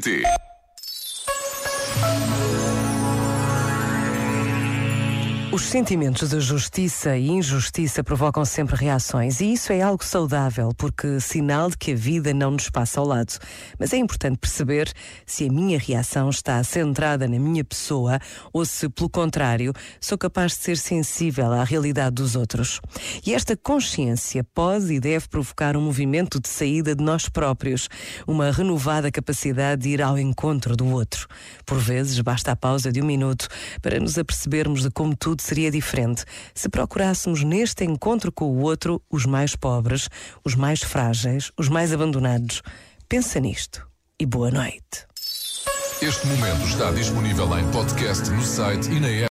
City. Os sentimentos de justiça e injustiça provocam sempre reações, e isso é algo saudável, porque sinal de que a vida não nos passa ao lado. Mas é importante perceber se a minha reação está centrada na minha pessoa ou se, pelo contrário, sou capaz de ser sensível à realidade dos outros. E esta consciência pode e deve provocar um movimento de saída de nós próprios, uma renovada capacidade de ir ao encontro do outro. Por vezes, basta a pausa de um minuto para nos apercebermos de como tudo seria diferente se procurássemos neste encontro com o outro os mais pobres, os mais frágeis, os mais abandonados. Pensa nisto e boa noite. Este momento está disponível em podcast no site e na.